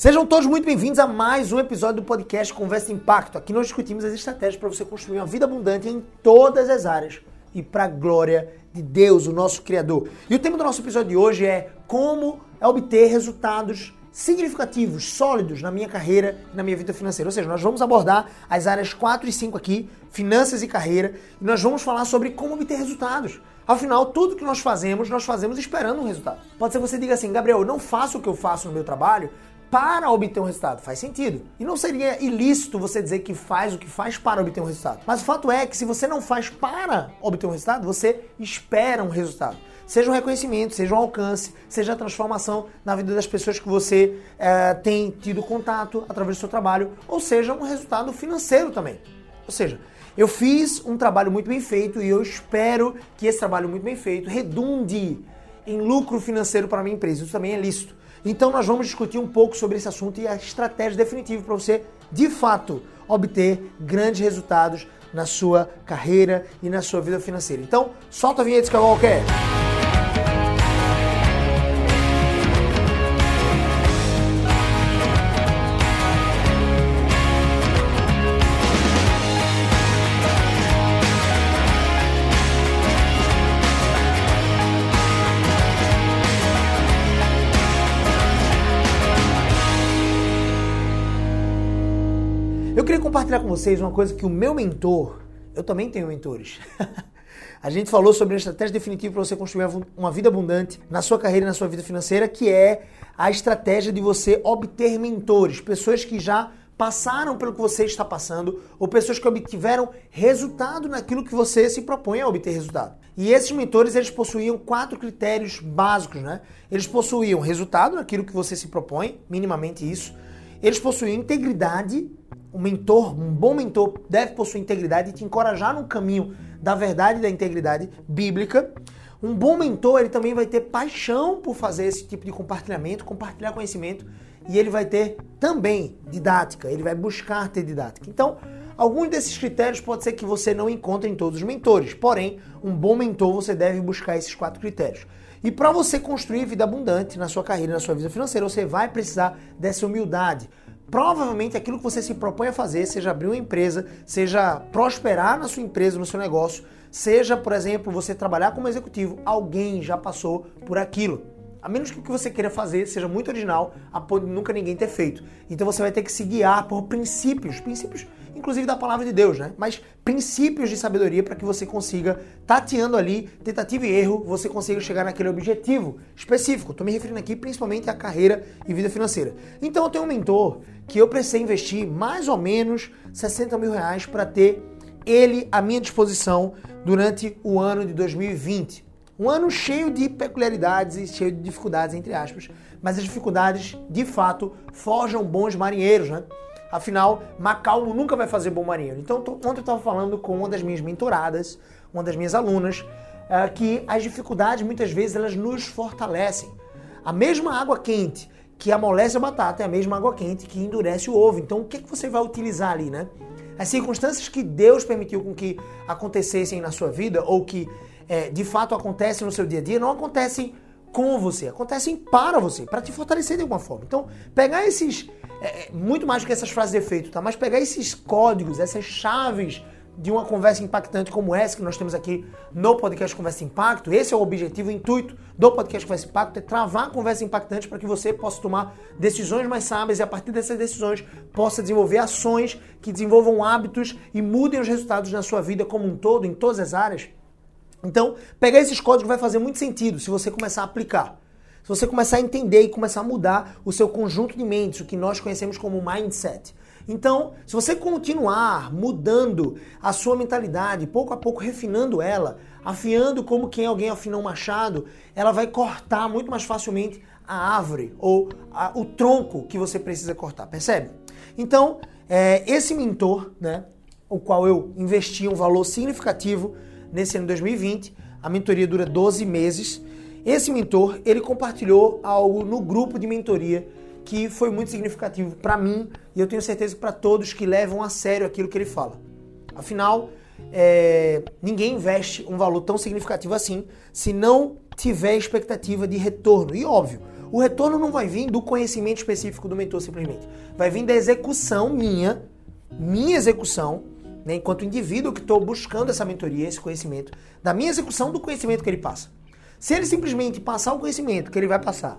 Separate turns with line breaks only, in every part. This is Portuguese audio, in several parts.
Sejam todos muito bem-vindos a mais um episódio do podcast Conversa Impacto. Aqui nós discutimos as estratégias para você construir uma vida abundante em todas as áreas e para a glória de Deus, o nosso Criador. E o tema do nosso episódio de hoje é como obter resultados significativos, sólidos na minha carreira e na minha vida financeira. Ou seja, nós vamos abordar as áreas 4 e 5 aqui, finanças e carreira, e nós vamos falar sobre como obter resultados. Afinal, tudo que nós fazemos, nós fazemos esperando um resultado. Pode ser que você diga assim, Gabriel, eu não faço o que eu faço no meu trabalho para obter um resultado. Faz sentido. E não seria ilícito você dizer que faz o que faz para obter um resultado. Mas o fato é que se você não faz para obter um resultado, você espera um resultado. Seja um reconhecimento, seja um alcance, seja a transformação na vida das pessoas que você é, tem tido contato através do seu trabalho, ou seja, um resultado financeiro também. Ou seja, eu fiz um trabalho muito bem feito e eu espero que esse trabalho muito bem feito redunde em lucro financeiro para a minha empresa. Isso também é lícito. Então nós vamos discutir um pouco sobre esse assunto e a estratégia definitiva para você, de fato, obter grandes resultados na sua carreira e na sua vida financeira. Então, solta a vinheta Skywalker! Compartilhar com vocês uma coisa que o meu mentor, eu também tenho mentores. A gente falou sobre a estratégia definitiva para você construir uma vida abundante na sua carreira e na sua vida financeira, que é a estratégia de você obter mentores, pessoas que já passaram pelo que você está passando ou pessoas que obtiveram resultado naquilo que você se propõe a obter resultado. E esses mentores, eles possuíam quatro critérios básicos, né? Eles possuíam resultado naquilo que você se propõe, minimamente isso. Eles possuíam integridade um mentor, um bom mentor, deve possuir integridade e te encorajar no caminho da verdade e da integridade bíblica. Um bom mentor, ele também vai ter paixão por fazer esse tipo de compartilhamento, compartilhar conhecimento, e ele vai ter também didática, ele vai buscar ter didática. Então, alguns desses critérios pode ser que você não encontre em todos os mentores, porém, um bom mentor você deve buscar esses quatro critérios. E para você construir vida abundante na sua carreira, na sua vida financeira, você vai precisar dessa humildade provavelmente aquilo que você se propõe a fazer, seja abrir uma empresa, seja prosperar na sua empresa, no seu negócio, seja, por exemplo, você trabalhar como executivo, alguém já passou por aquilo. A menos que o que você queira fazer seja muito original, a ponto de nunca ninguém ter feito. Então você vai ter que se guiar por princípios, princípios inclusive da palavra de Deus, né? Mas princípios de sabedoria para que você consiga, tateando ali, tentativa e erro, você consiga chegar naquele objetivo específico. Estou me referindo aqui principalmente à carreira e vida financeira. Então eu tenho um mentor que eu precisei investir mais ou menos 60 mil reais para ter ele à minha disposição durante o ano de 2020. Um ano cheio de peculiaridades e cheio de dificuldades, entre aspas, mas as dificuldades, de fato, forjam bons marinheiros, né? Afinal, Macalmo nunca vai fazer bom marinheiro. Então, ontem eu estava falando com uma das minhas mentoradas, uma das minhas alunas, uh, que as dificuldades, muitas vezes, elas nos fortalecem. A mesma água quente que amolece a batata é a mesma água quente que endurece o ovo. Então, o que, é que você vai utilizar ali, né? As circunstâncias que Deus permitiu com que acontecessem na sua vida, ou que é, de fato acontecem no seu dia a dia, não acontecem com você, acontecem para você, para te fortalecer de alguma forma. Então, pegar esses, é, é, muito mais do que essas frases de efeito, tá? Mas pegar esses códigos, essas chaves de uma conversa impactante como essa que nós temos aqui no podcast Conversa Impacto, esse é o objetivo, o intuito do podcast Conversa Impacto, é travar a conversa impactante para que você possa tomar decisões mais sábias e a partir dessas decisões possa desenvolver ações que desenvolvam hábitos e mudem os resultados na sua vida como um todo, em todas as áreas então, pegar esses códigos vai fazer muito sentido se você começar a aplicar. Se você começar a entender e começar a mudar o seu conjunto de mentes, o que nós conhecemos como mindset. Então, se você continuar mudando a sua mentalidade, pouco a pouco refinando ela, afiando como quem alguém afina um machado, ela vai cortar muito mais facilmente a árvore ou a, o tronco que você precisa cortar, percebe? Então, é, esse mentor, né, o qual eu investi um valor significativo nesse ano de 2020. A mentoria dura 12 meses. Esse mentor, ele compartilhou algo no grupo de mentoria que foi muito significativo para mim e eu tenho certeza para todos que levam a sério aquilo que ele fala. Afinal, é, ninguém investe um valor tão significativo assim se não tiver expectativa de retorno. E óbvio, O retorno não vai vir do conhecimento específico do mentor simplesmente. Vai vir da execução minha, minha execução, né, enquanto indivíduo que estou buscando essa mentoria, esse conhecimento, da minha execução do conhecimento que ele passa. Se ele simplesmente passar o conhecimento que ele vai passar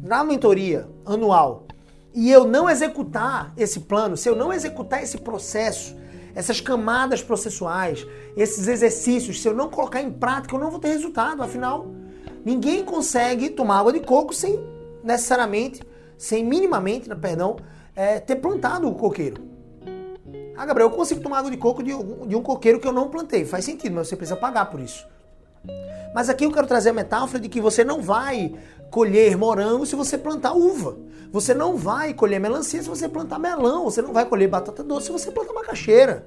na mentoria anual e eu não executar esse plano, se eu não executar esse processo, essas camadas processuais, esses exercícios, se eu não colocar em prática, eu não vou ter resultado. Afinal, ninguém consegue tomar água de coco sem necessariamente, sem minimamente, perdão, é, ter plantado o coqueiro. Ah, Gabriel, eu consigo tomar água de coco de, de um coqueiro que eu não plantei. Faz sentido, mas você precisa pagar por isso. Mas aqui eu quero trazer a metáfora de que você não vai colher morango se você plantar uva. Você não vai colher melancia se você plantar melão. Você não vai colher batata doce se você plantar macaxeira.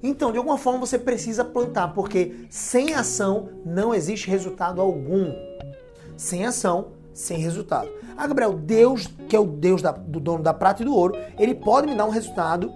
Então, de alguma forma, você precisa plantar, porque sem ação não existe resultado algum. Sem ação, sem resultado. Ah, Gabriel, Deus, que é o Deus da, do dono da prata e do ouro, ele pode me dar um resultado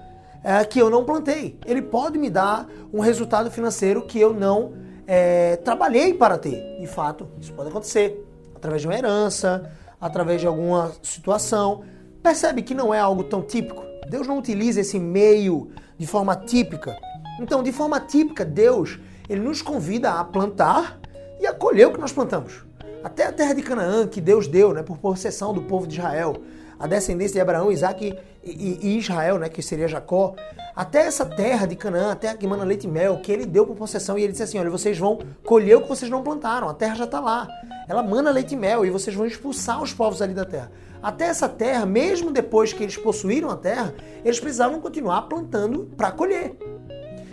é, que eu não plantei. Ele pode me dar um resultado financeiro que eu não é, trabalhei para ter. De fato, isso pode acontecer através de uma herança, através de alguma situação. Percebe que não é algo tão típico. Deus não utiliza esse meio de forma típica. Então, de forma típica, Deus ele nos convida a plantar e a colher o que nós plantamos. Até a terra de Canaã, que Deus deu né, por possessão do povo de Israel, a descendência de Abraão, Isaac e, e Israel, né, que seria Jacó, até essa terra de Canaã, a terra que mana leite e mel, que ele deu por possessão, e ele disse assim: olha, vocês vão colher o que vocês não plantaram, a terra já está lá. Ela mana leite e mel, e vocês vão expulsar os povos ali da terra. Até essa terra, mesmo depois que eles possuíram a terra, eles precisavam continuar plantando para colher.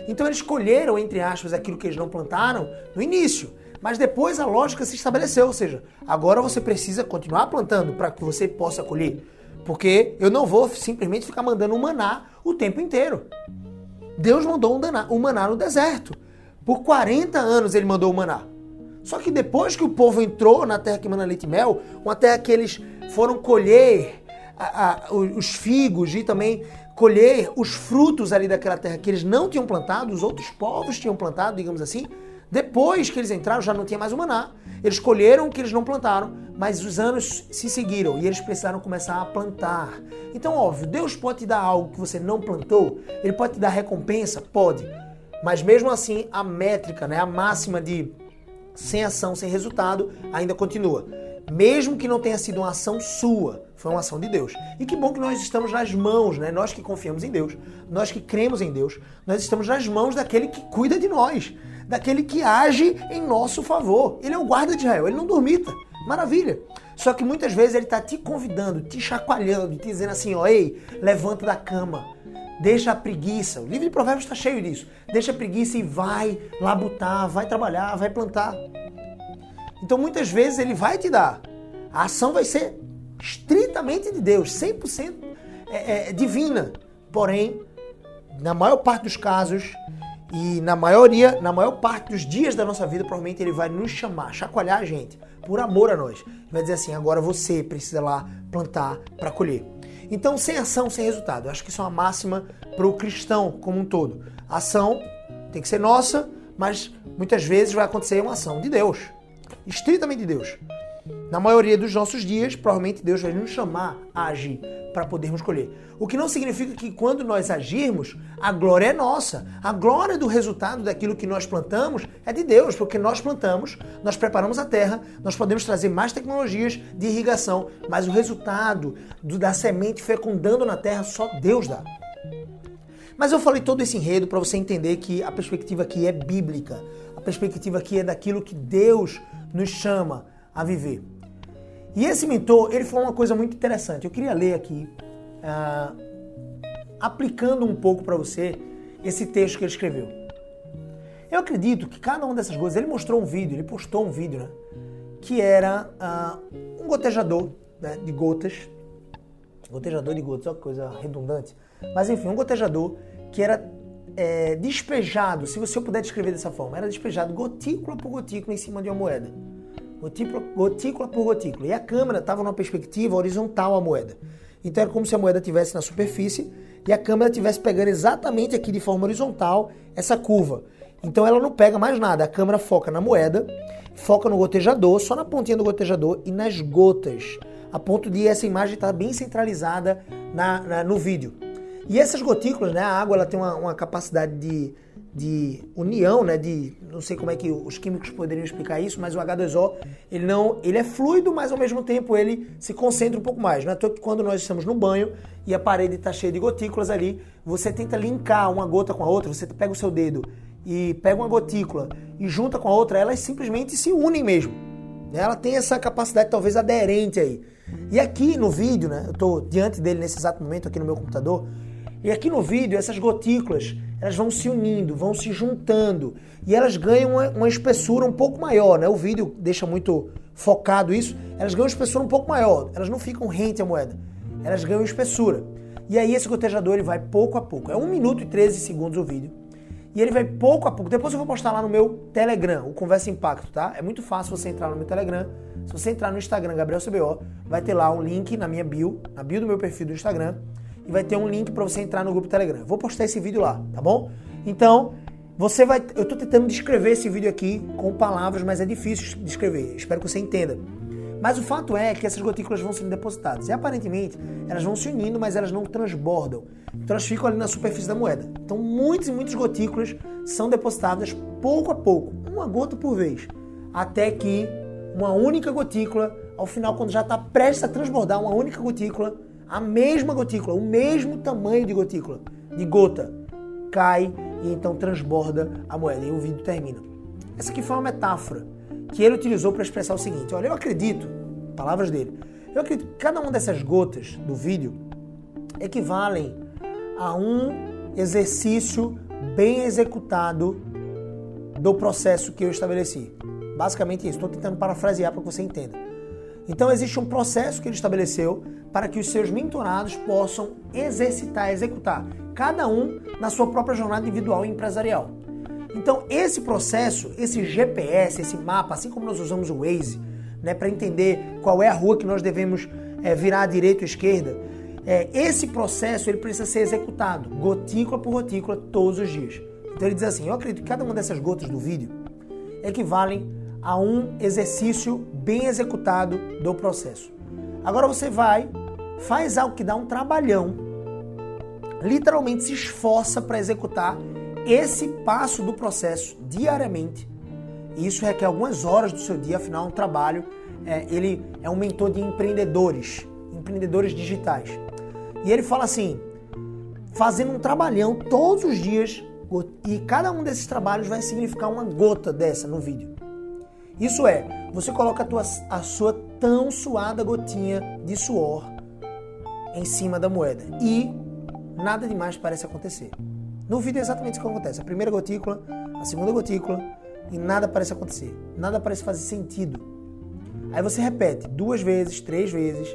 Então eles colheram, entre aspas, aquilo que eles não plantaram no início. Mas depois a lógica se estabeleceu, ou seja, agora você precisa continuar plantando para que você possa colher. Porque eu não vou simplesmente ficar mandando um maná o tempo inteiro. Deus mandou um, daná, um maná no deserto. Por 40 anos ele mandou o um maná. Só que depois que o povo entrou na terra que mana leite e mel, uma terra que eles foram colher a, a, os figos e também colher os frutos ali daquela terra que eles não tinham plantado, os outros povos tinham plantado, digamos assim, depois que eles entraram, já não tinha mais o maná. Eles colheram o que eles não plantaram, mas os anos se seguiram e eles precisaram começar a plantar. Então, óbvio, Deus pode te dar algo que você não plantou, ele pode te dar recompensa? Pode. Mas mesmo assim, a métrica, né, a máxima de sem ação, sem resultado, ainda continua. Mesmo que não tenha sido uma ação sua, foi uma ação de Deus. E que bom que nós estamos nas mãos, né? Nós que confiamos em Deus, nós que cremos em Deus, nós estamos nas mãos daquele que cuida de nós daquele que age em nosso favor. Ele é o guarda de Israel, ele não dormita. Maravilha. Só que muitas vezes ele está te convidando, te chacoalhando, te dizendo assim, ó, ei, levanta da cama. Deixa a preguiça. O livro de Provérbios está cheio disso. Deixa a preguiça e vai labutar, vai trabalhar, vai plantar. Então muitas vezes ele vai te dar. A ação vai ser estritamente de Deus, 100% é, é, divina. Porém, na maior parte dos casos, e na maioria, na maior parte dos dias da nossa vida, provavelmente ele vai nos chamar, chacoalhar a gente, por amor a nós. Vai dizer assim: agora você precisa lá plantar para colher. Então, sem ação, sem resultado. Eu acho que isso é uma máxima para o cristão como um todo. A ação tem que ser nossa, mas muitas vezes vai acontecer uma ação de Deus, estritamente de Deus. Na maioria dos nossos dias, provavelmente Deus vai nos chamar a agir para podermos colher. O que não significa que quando nós agirmos, a glória é nossa. A glória do resultado daquilo que nós plantamos é de Deus, porque nós plantamos, nós preparamos a terra, nós podemos trazer mais tecnologias de irrigação, mas o resultado do, da semente fecundando na terra só Deus dá. Mas eu falei todo esse enredo para você entender que a perspectiva aqui é bíblica. A perspectiva aqui é daquilo que Deus nos chama a viver. E esse mentor, ele falou uma coisa muito interessante. Eu queria ler aqui, uh, aplicando um pouco para você esse texto que ele escreveu. Eu acredito que cada uma dessas coisas, ele mostrou um vídeo, ele postou um vídeo, né? Que era uh, um gotejador né, de gotas. Gotejador de gotas, olha que coisa redundante. Mas enfim, um gotejador que era é, despejado, se você puder descrever dessa forma, era despejado gotícula por gotícula em cima de uma moeda gotícula, gotícula por gotícula. E a câmera estava numa perspectiva horizontal à moeda. Então era como se a moeda estivesse na superfície e a câmera estivesse pegando exatamente aqui de forma horizontal essa curva. Então ela não pega mais nada, a câmera foca na moeda, foca no gotejador, só na pontinha do gotejador e nas gotas. a ponto de essa imagem estar bem centralizada na, na, no vídeo. E essas gotículas, né, a água ela tem uma, uma capacidade de, de união, né, de não sei como é que os químicos poderiam explicar isso, mas o H2O ele não, ele é fluido, mas ao mesmo tempo ele se concentra um pouco mais. Não é que quando nós estamos no banho e a parede está cheia de gotículas ali, você tenta linkar uma gota com a outra, você pega o seu dedo e pega uma gotícula e junta com a outra, elas simplesmente se unem mesmo. Ela tem essa capacidade talvez aderente aí. E aqui no vídeo, né, eu estou diante dele nesse exato momento aqui no meu computador, e aqui no vídeo essas gotículas, elas vão se unindo, vão se juntando, e elas ganham uma, uma espessura um pouco maior, né? O vídeo deixa muito focado isso, elas ganham uma espessura um pouco maior, elas não ficam rente à moeda, elas ganham espessura. E aí esse gotejador ele vai pouco a pouco. É 1 minuto e 13 segundos o vídeo. E ele vai pouco a pouco. Depois eu vou postar lá no meu Telegram, o Conversa Impacto, tá? É muito fácil você entrar no meu Telegram. Se você entrar no Instagram, Gabriel CBO, vai ter lá um link na minha bio, na bio do meu perfil do Instagram, e vai ter um link para você entrar no grupo Telegram. Vou postar esse vídeo lá, tá bom? Então, você vai. Eu estou tentando descrever esse vídeo aqui com palavras, mas é difícil de escrever. Espero que você entenda. Mas o fato é que essas gotículas vão sendo depositadas. E aparentemente elas vão se unindo, mas elas não transbordam. Então elas ficam ali na superfície da moeda. Então muitas e muitas gotículas são depositadas pouco a pouco, uma gota por vez, até que uma única gotícula, ao final, quando já está prestes a transbordar, uma única gotícula, a mesma gotícula, o mesmo tamanho de gotícula, de gota, cai e então transborda a moeda. E o vídeo termina. Essa aqui foi uma metáfora que ele utilizou para expressar o seguinte: olha, eu acredito, palavras dele, eu acredito que cada uma dessas gotas do vídeo equivalem a um exercício bem executado do processo que eu estabeleci. Basicamente isso. Estou tentando parafrasear para que você entenda. Então existe um processo que ele estabeleceu para que os seus mentorados possam exercitar, executar, cada um na sua própria jornada individual e empresarial. Então, esse processo, esse GPS, esse mapa, assim como nós usamos o Waze, né, para entender qual é a rua que nós devemos é, virar à direita ou à esquerda, é, esse processo ele precisa ser executado, gotícula por gotícula, todos os dias. Então ele diz assim: eu acredito que cada uma dessas gotas do vídeo equivalem a um exercício bem executado do processo. Agora você vai, faz algo que dá um trabalhão, literalmente se esforça para executar esse passo do processo diariamente. Isso requer algumas horas do seu dia, afinal, é um trabalho. É, ele é um mentor de empreendedores, empreendedores digitais. E ele fala assim: fazendo um trabalhão todos os dias, e cada um desses trabalhos vai significar uma gota dessa no vídeo. Isso é, você coloca a, tua, a sua tão suada gotinha de suor em cima da moeda e nada demais parece acontecer. No vídeo é exatamente o que acontece. A primeira gotícula, a segunda gotícula e nada parece acontecer. Nada parece fazer sentido. Aí você repete duas vezes, três vezes,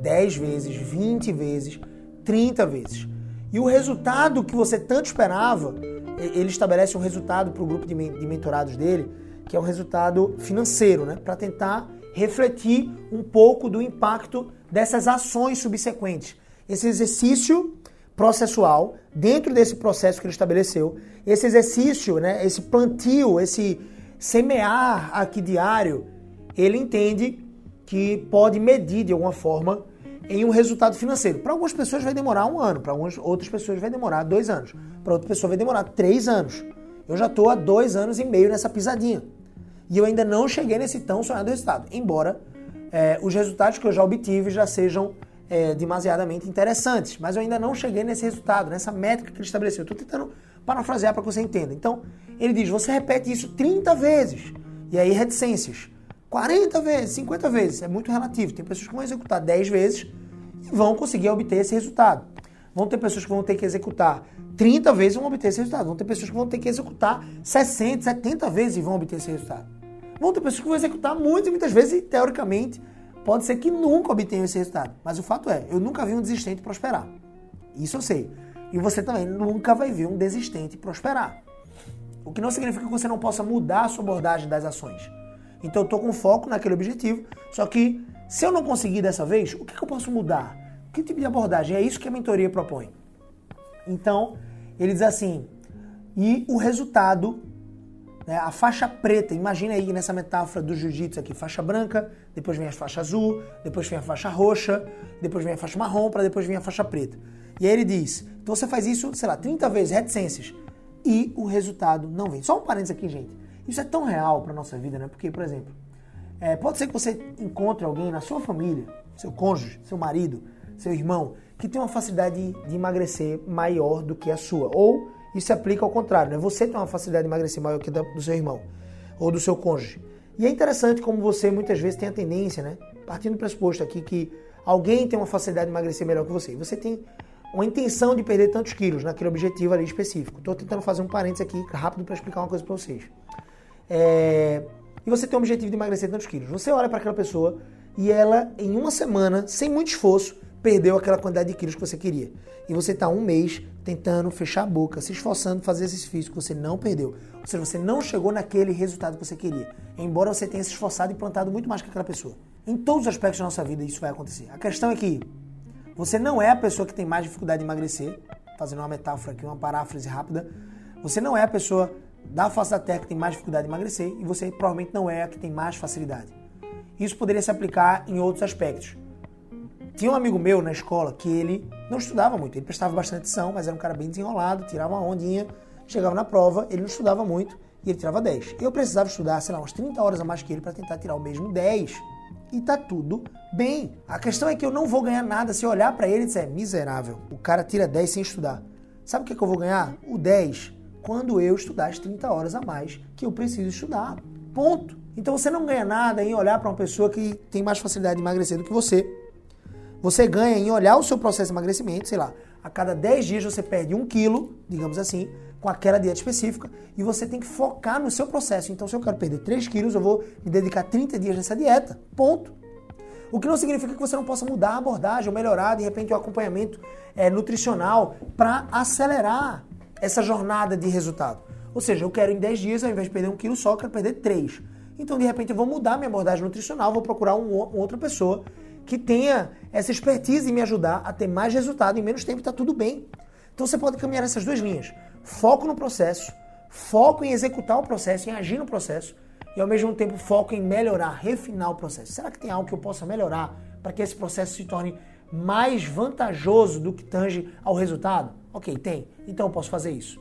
dez vezes, vinte vezes, trinta vezes. E o resultado que você tanto esperava, ele estabelece um resultado para o grupo de mentorados dele, que é um resultado financeiro, né? Para tentar refletir um pouco do impacto dessas ações subsequentes. Esse exercício processual, dentro desse processo que ele estabeleceu, esse exercício, né, esse plantio, esse semear aqui diário, ele entende que pode medir de alguma forma em um resultado financeiro. Para algumas pessoas vai demorar um ano, para outras pessoas vai demorar dois anos, para outra pessoa vai demorar três anos. Eu já estou há dois anos e meio nessa pisadinha e eu ainda não cheguei nesse tão sonhado resultado, embora é, os resultados que eu já obtive já sejam é, demasiadamente interessantes, mas eu ainda não cheguei nesse resultado, nessa métrica que ele estabeleceu. Estou tentando parafrasear para que você entenda. Então, ele diz: você repete isso 30 vezes, e aí reticências. 40 vezes, 50 vezes, é muito relativo. Tem pessoas que vão executar 10 vezes e vão conseguir obter esse resultado. Vão ter pessoas que vão ter que executar 30 vezes e vão obter esse resultado. Vão ter pessoas que vão ter que executar 60, 70 vezes e vão obter esse resultado. Vão ter pessoas que vão executar muitas e muitas vezes teoricamente, Pode ser que nunca obtenha esse resultado, mas o fato é, eu nunca vi um desistente prosperar. Isso eu sei. E você também nunca vai ver um desistente prosperar. O que não significa que você não possa mudar a sua abordagem das ações. Então eu estou com foco naquele objetivo, só que se eu não conseguir dessa vez, o que, que eu posso mudar? Que tipo de abordagem? É isso que a mentoria propõe. Então, ele diz assim, e o resultado Né? A faixa preta, imagina aí nessa metáfora do jiu-jitsu aqui, faixa branca, depois vem a faixa azul, depois vem a faixa roxa, depois vem a faixa marrom, para depois vem a faixa preta. E aí ele diz, então você faz isso, sei lá, 30 vezes, reticências, e o resultado não vem. Só um parênteses aqui, gente. Isso é tão real para nossa vida, né? Porque, por exemplo, é, pode ser que você encontre alguém na sua família, seu cônjuge, seu marido, seu irmão, que tem uma facilidade de emagrecer maior do que a sua. Ou isso se aplica ao contrário, né? Você tem uma facilidade de emagrecer maior que do seu irmão ou do seu cônjuge. E é interessante como você muitas vezes tem a tendência, né? Partindo do pressuposto aqui que alguém tem uma facilidade de emagrecer melhor que você. Você tem uma intenção de perder tantos quilos naquele objetivo ali específico. Estou tentando fazer um parênteses aqui rápido para explicar uma coisa para vocês. É... E você tem o objetivo de emagrecer tantos quilos. Você olha para aquela pessoa e ela, em uma semana, sem muito esforço, perdeu aquela quantidade de quilos que você queria. E você está um mês tentando fechar a boca, se esforçando fazer esse físico que você não perdeu. Ou seja, você não chegou naquele resultado que você queria. Embora você tenha se esforçado e plantado muito mais que aquela pessoa. Em todos os aspectos da nossa vida isso vai acontecer. A questão é que você não é a pessoa que tem mais dificuldade de emagrecer, fazendo uma metáfora aqui, uma paráfrase rápida. Você não é a pessoa da face da terra que tem mais dificuldade de emagrecer e você provavelmente não é a que tem mais facilidade. Isso poderia se aplicar em outros aspectos. Tinha um amigo meu na escola que ele não estudava muito, ele prestava bastante atenção, mas era um cara bem desenrolado, tirava uma ondinha, chegava na prova, ele não estudava muito e ele tirava 10. Eu precisava estudar, sei lá, umas 30 horas a mais que ele para tentar tirar o mesmo 10. E tá tudo bem. A questão é que eu não vou ganhar nada se eu olhar para ele e disser, miserável, o cara tira 10 sem estudar. Sabe o que, é que eu vou ganhar? O 10 quando eu estudar as 30 horas a mais que eu preciso estudar. Ponto. Então você não ganha nada em olhar para uma pessoa que tem mais facilidade de emagrecer do que você você ganha em olhar o seu processo de emagrecimento, sei lá, a cada 10 dias você perde um quilo, digamos assim, com aquela dieta específica, e você tem que focar no seu processo. Então, se eu quero perder 3 quilos, eu vou me dedicar 30 dias nessa dieta. Ponto. O que não significa que você não possa mudar a abordagem ou melhorar, de repente, o acompanhamento é, nutricional para acelerar essa jornada de resultado. Ou seja, eu quero em 10 dias, ao invés de perder um quilo só, eu quero perder 3. Então, de repente, eu vou mudar minha abordagem nutricional, vou procurar um, outra pessoa que tenha essa expertise em me ajudar a ter mais resultado em menos tempo e está tudo bem. Então você pode caminhar essas duas linhas. Foco no processo, foco em executar o processo, em agir no processo e ao mesmo tempo foco em melhorar, refinar o processo. Será que tem algo que eu possa melhorar para que esse processo se torne mais vantajoso do que tange ao resultado? Ok, tem. Então eu posso fazer isso.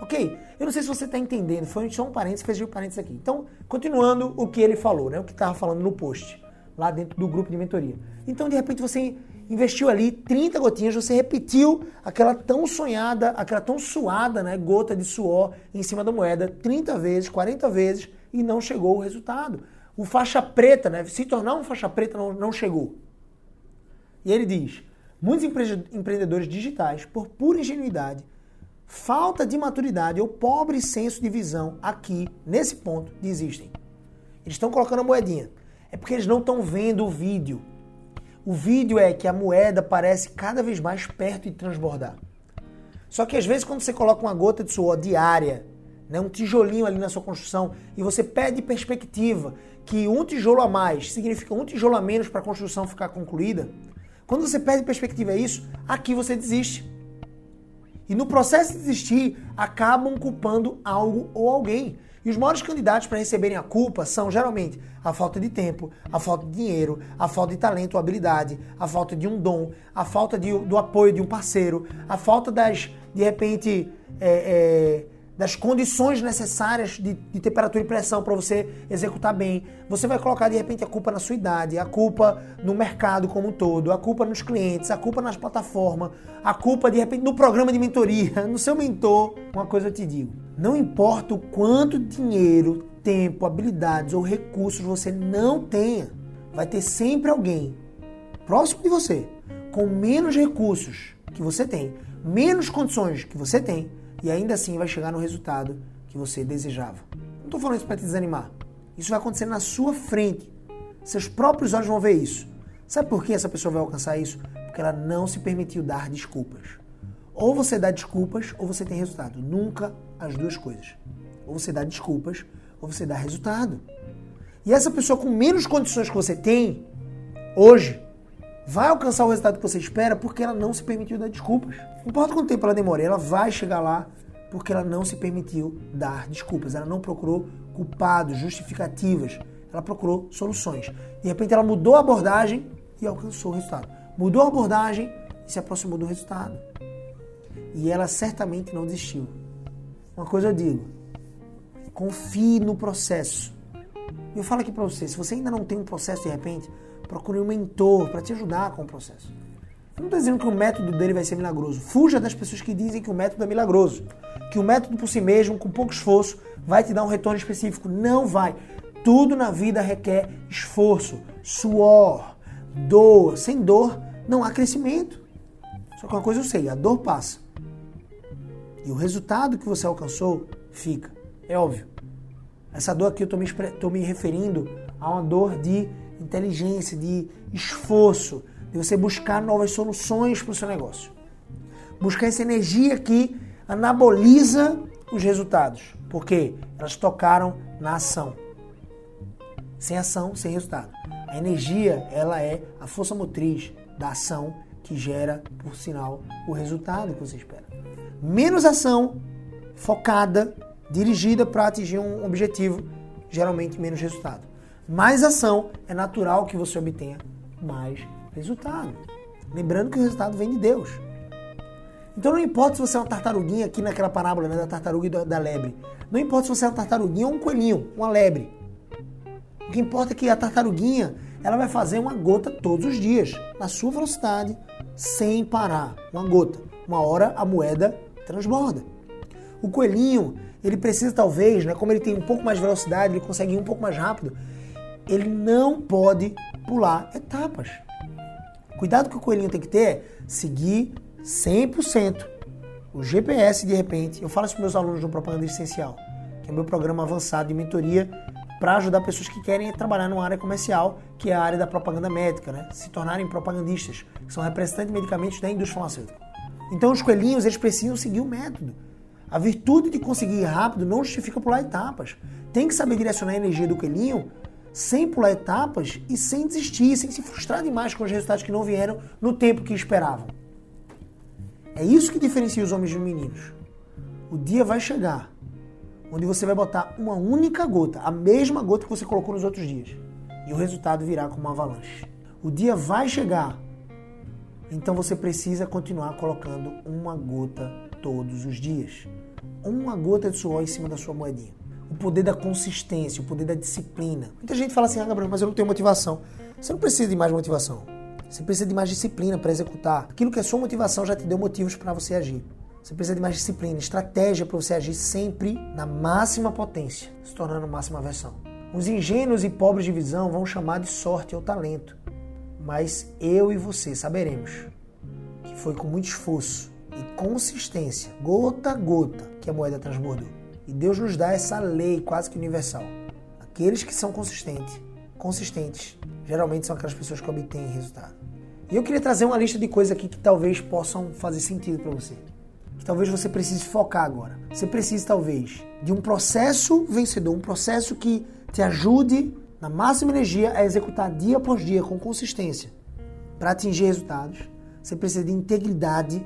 Ok? Eu não sei se você está entendendo, foi só um parênteses, fez um parênteses aqui. Então, continuando o que ele falou, né? o que estava falando no post lá dentro do grupo de mentoria. Então, de repente, você investiu ali 30 gotinhas, você repetiu aquela tão sonhada, aquela tão suada, né, gota de suor em cima da moeda 30 vezes, 40 vezes e não chegou o resultado. O faixa preta, né, se tornar um faixa preta não, não chegou. E ele diz: muitos empreendedores digitais, por pura ingenuidade, falta de maturidade ou pobre senso de visão aqui, nesse ponto, desistem. Eles estão colocando a moedinha. É porque eles não estão vendo o vídeo. O vídeo é que a moeda parece cada vez mais perto de transbordar. Só que às vezes quando você coloca uma gota de suor diária, né, um tijolinho ali na sua construção, e você perde perspectiva que um tijolo a mais significa um tijolo a menos para a construção ficar concluída, quando você perde perspectiva a isso, aqui você desiste. E no processo de desistir, acabam culpando algo ou alguém. E os maiores candidatos para receberem a culpa são geralmente a falta de tempo, a falta de dinheiro, a falta de talento ou habilidade, a falta de um dom, a falta de, do apoio de um parceiro, a falta das, de repente, é, é, das condições necessárias de, de temperatura e pressão para você executar bem. Você vai colocar de repente a culpa na sua idade, a culpa no mercado como um todo, a culpa nos clientes, a culpa nas plataformas, a culpa de repente no programa de mentoria, no seu mentor. Uma coisa eu te digo: não importa o quanto dinheiro, tempo, habilidades ou recursos você não tenha, vai ter sempre alguém próximo de você com menos recursos que você tem, menos condições que você tem e ainda assim vai chegar no resultado que você desejava. Não estou falando isso para te desanimar. Isso vai acontecer na sua frente. Seus próprios olhos vão ver isso. Sabe por que essa pessoa vai alcançar isso? Porque ela não se permitiu dar desculpas. Ou você dá desculpas ou você tem resultado. Nunca as duas coisas. Ou você dá desculpas ou você dá resultado. E essa pessoa com menos condições que você tem hoje vai alcançar o resultado que você espera porque ela não se permitiu dar desculpas. Não importa quanto tempo ela demore, ela vai chegar lá porque ela não se permitiu dar desculpas, ela não procurou culpados, justificativas, ela procurou soluções. De repente ela mudou a abordagem e alcançou o resultado. Mudou a abordagem e se aproximou do resultado. E ela certamente não desistiu. Uma coisa eu digo, confie no processo. Eu falo aqui para você, se você ainda não tem um processo de repente, procure um mentor para te ajudar com o processo. Eu não estou dizendo que o método dele vai ser milagroso. Fuja das pessoas que dizem que o método é milagroso. Que o método por si mesmo, com pouco esforço, vai te dar um retorno específico. Não vai. Tudo na vida requer esforço, suor, dor. Sem dor, não há crescimento. Só que uma coisa eu sei, a dor passa. E o resultado que você alcançou fica. É óbvio. Essa dor aqui eu estou me, me referindo a uma dor de inteligência, de esforço, de você buscar novas soluções para o seu negócio. Buscar essa energia que anaboliza os resultados, porque elas tocaram na ação. Sem ação, sem resultado. A energia, ela é a força motriz da ação que gera, por sinal, o resultado que você espera. Menos ação focada, dirigida para atingir um objetivo, geralmente menos resultado. Mais ação é natural que você obtenha mais resultado. Lembrando que o resultado vem de Deus. Então não importa se você é uma tartaruguinha aqui naquela parábola né, da tartaruga e da lebre. Não importa se você é uma tartaruguinha ou um coelhinho, uma lebre. O que importa é que a tartaruguinha ela vai fazer uma gota todos os dias, na sua velocidade, sem parar. Uma gota. Uma hora a moeda transborda. O coelhinho, ele precisa talvez, né, como ele tem um pouco mais de velocidade, ele consegue ir um pouco mais rápido, ele não pode pular etapas. Cuidado que o coelhinho tem que ter seguir 100% o GPS de repente. Eu falo isso para meus alunos do Propaganda Essencial, que é o meu programa avançado de mentoria para ajudar pessoas que querem trabalhar numa área comercial, que é a área da propaganda médica, né? se tornarem propagandistas, que são representantes de medicamentos da indústria farmacêutica. Então os coelhinhos eles precisam seguir o método. A virtude de conseguir ir rápido não justifica pular etapas. Tem que saber direcionar a energia do coelhinho sem pular etapas e sem desistir, sem se frustrar demais com os resultados que não vieram no tempo que esperavam. É isso que diferencia os homens dos meninos. O dia vai chegar onde você vai botar uma única gota, a mesma gota que você colocou nos outros dias, e o resultado virá como uma avalanche. O dia vai chegar, então você precisa continuar colocando uma gota todos os dias. Uma gota de suor em cima da sua moedinha o poder da consistência, o poder da disciplina. Muita gente fala assim, ah, Gabriel, mas eu não tenho motivação. Você não precisa de mais motivação. Você precisa de mais disciplina para executar. Aquilo que é sua motivação já te deu motivos para você agir. Você precisa de mais disciplina, estratégia para você agir sempre na máxima potência, se tornando máxima versão. Os ingênuos e pobres de visão vão chamar de sorte ou talento. Mas eu e você saberemos que foi com muito esforço e consistência, gota a gota, que a moeda transbordou. E Deus nos dá essa lei quase que universal. Aqueles que são consistentes, consistentes, geralmente são aquelas pessoas que obtêm resultado. E eu queria trazer uma lista de coisas aqui que talvez possam fazer sentido para você. Que talvez você precise focar agora. Você precisa talvez de um processo vencedor, um processo que te ajude na máxima energia a executar dia após dia com consistência para atingir resultados. Você precisa de integridade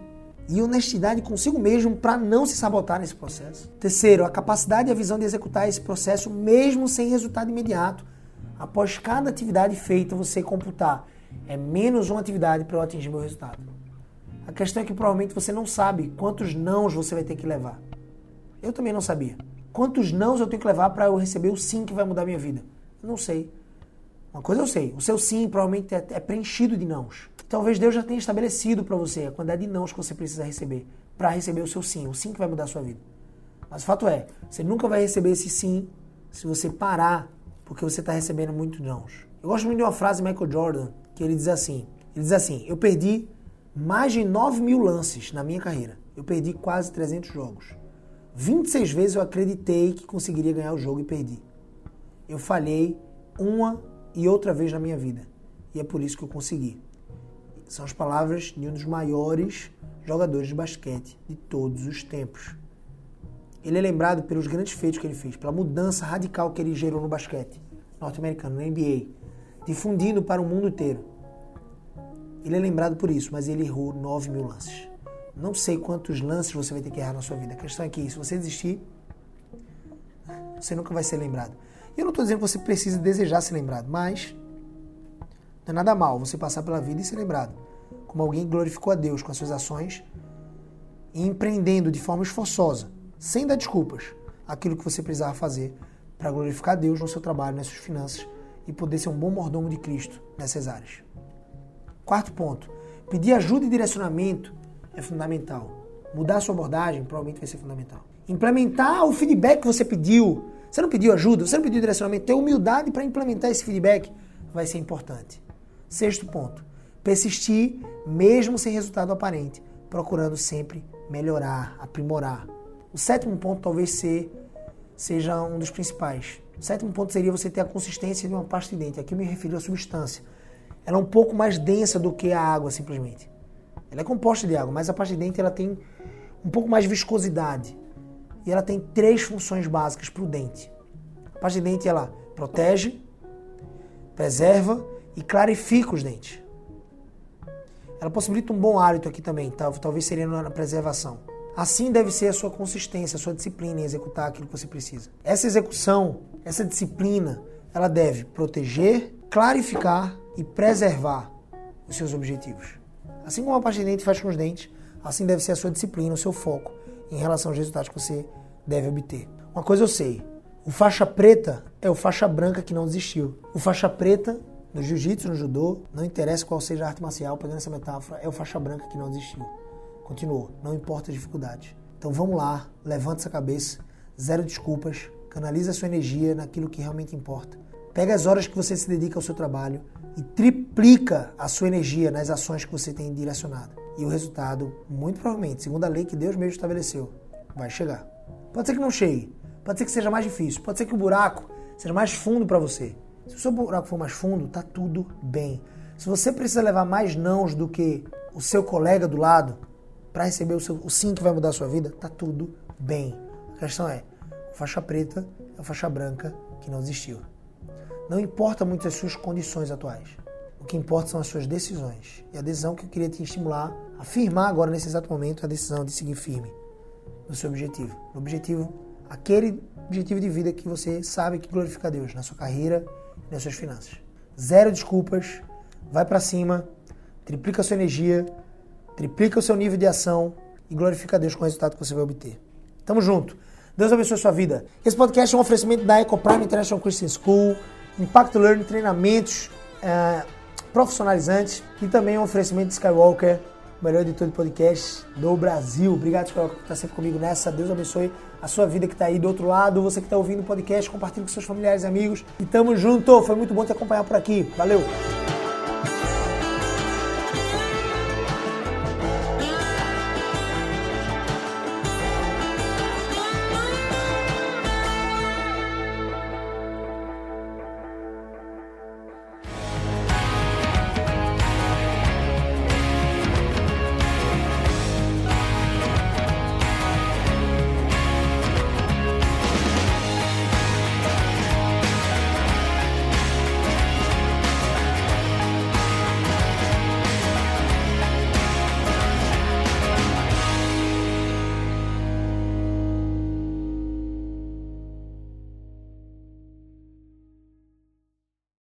e honestidade consigo mesmo para não se sabotar nesse processo. Terceiro, a capacidade e a visão de executar esse processo mesmo sem resultado imediato. Após cada atividade feita, você computar é menos uma atividade para eu atingir meu resultado. A questão é que provavelmente você não sabe quantos nãos você vai ter que levar. Eu também não sabia. Quantos nãos eu tenho que levar para eu receber o sim que vai mudar minha vida? Eu não sei. Uma coisa eu sei, o seu sim provavelmente é, é preenchido de nãos. Talvez Deus já tenha estabelecido para você a quantidade de nãos que você precisa receber para receber o seu sim, o sim que vai mudar a sua vida. Mas o fato é, você nunca vai receber esse sim se você parar porque você está recebendo muitos nãos. Eu gosto muito de uma frase de Michael Jordan que ele diz assim: ele diz assim, eu perdi mais de 9 mil lances na minha carreira. Eu perdi quase 300 jogos. 26 vezes eu acreditei que conseguiria ganhar o jogo e perdi. Eu falhei uma e outra vez na minha vida. E é por isso que eu consegui. São as palavras de um dos maiores jogadores de basquete de todos os tempos. Ele é lembrado pelos grandes feitos que ele fez, pela mudança radical que ele gerou no basquete norte-americano, na NBA, difundindo para o mundo inteiro. Ele é lembrado por isso, mas ele errou 9 mil lances. Não sei quantos lances você vai ter que errar na sua vida. A questão é que se você desistir, você nunca vai ser lembrado. Eu não estou dizendo que você precisa desejar ser lembrado, mas não é nada mal você passar pela vida e ser lembrado como alguém que glorificou a Deus com as suas ações e empreendendo de forma esforçosa, sem dar desculpas, aquilo que você precisava fazer para glorificar a Deus no seu trabalho, nas suas finanças e poder ser um bom mordomo de Cristo nessas áreas. Quarto ponto, pedir ajuda e direcionamento é fundamental. Mudar a sua abordagem provavelmente vai ser fundamental. Implementar o feedback que você pediu. Você não pediu ajuda, você não pediu direcionamento, ter humildade para implementar esse feedback vai ser importante. Sexto ponto, persistir mesmo sem resultado aparente, procurando sempre melhorar, aprimorar. O sétimo ponto talvez ser, seja um dos principais. O sétimo ponto seria você ter a consistência de uma pasta de dente. Aqui eu me refiro à substância. Ela é um pouco mais densa do que a água, simplesmente. Ela é composta de água, mas a pasta de dente ela tem um pouco mais de viscosidade. E ela tem três funções básicas para o dente. A pasta de dente ela protege, preserva e clarifica os dentes. Ela possibilita um bom hálito aqui também, talvez seria na preservação. Assim deve ser a sua consistência, a sua disciplina em executar aquilo que você precisa. Essa execução, essa disciplina, ela deve proteger, clarificar e preservar os seus objetivos. Assim como a parte de dente faz com os dentes, assim deve ser a sua disciplina, o seu foco em relação aos resultados que você deve obter. Uma coisa eu sei, o faixa preta é o faixa branca que não desistiu. O faixa preta no jiu-jitsu, no judô, não interessa qual seja a arte marcial, pegando essa metáfora, é o faixa branca que não desistiu. Continuou, não importa a dificuldade. Então vamos lá, levanta essa cabeça, zero desculpas, canaliza a sua energia naquilo que realmente importa. Pega as horas que você se dedica ao seu trabalho e triplica a sua energia nas ações que você tem direcionado. E o resultado, muito provavelmente, segundo a lei que Deus mesmo estabeleceu, vai chegar. Pode ser que não chegue, pode ser que seja mais difícil, pode ser que o buraco seja mais fundo para você. Se o seu buraco for mais fundo, tá tudo bem. Se você precisa levar mais nãos do que o seu colega do lado para receber o, seu, o sim que vai mudar a sua vida, tá tudo bem. A questão é, faixa preta é a faixa branca que não desistiu. Não importa muito as suas condições atuais. O que importa são as suas decisões. E a decisão que eu queria te estimular a firmar agora, nesse exato momento, a decisão de seguir firme no seu objetivo. No objetivo, aquele objetivo de vida que você sabe que glorifica a Deus na sua carreira nas suas finanças. Zero desculpas, vai para cima, triplica a sua energia, triplica o seu nível de ação e glorifica a Deus com o resultado que você vai obter. Tamo junto. Deus abençoe a sua vida. Esse podcast é um oferecimento da EcoPrime International Christian School, Impact Learning, treinamentos é, profissionalizantes e também um oferecimento de Skywalker melhor editor de podcast do Brasil. Obrigado por estar sempre comigo nessa. Deus abençoe a sua vida que está aí do outro lado. Você que está ouvindo o podcast, compartilhe com seus familiares e amigos. E tamo junto. Foi muito bom te acompanhar por aqui. Valeu!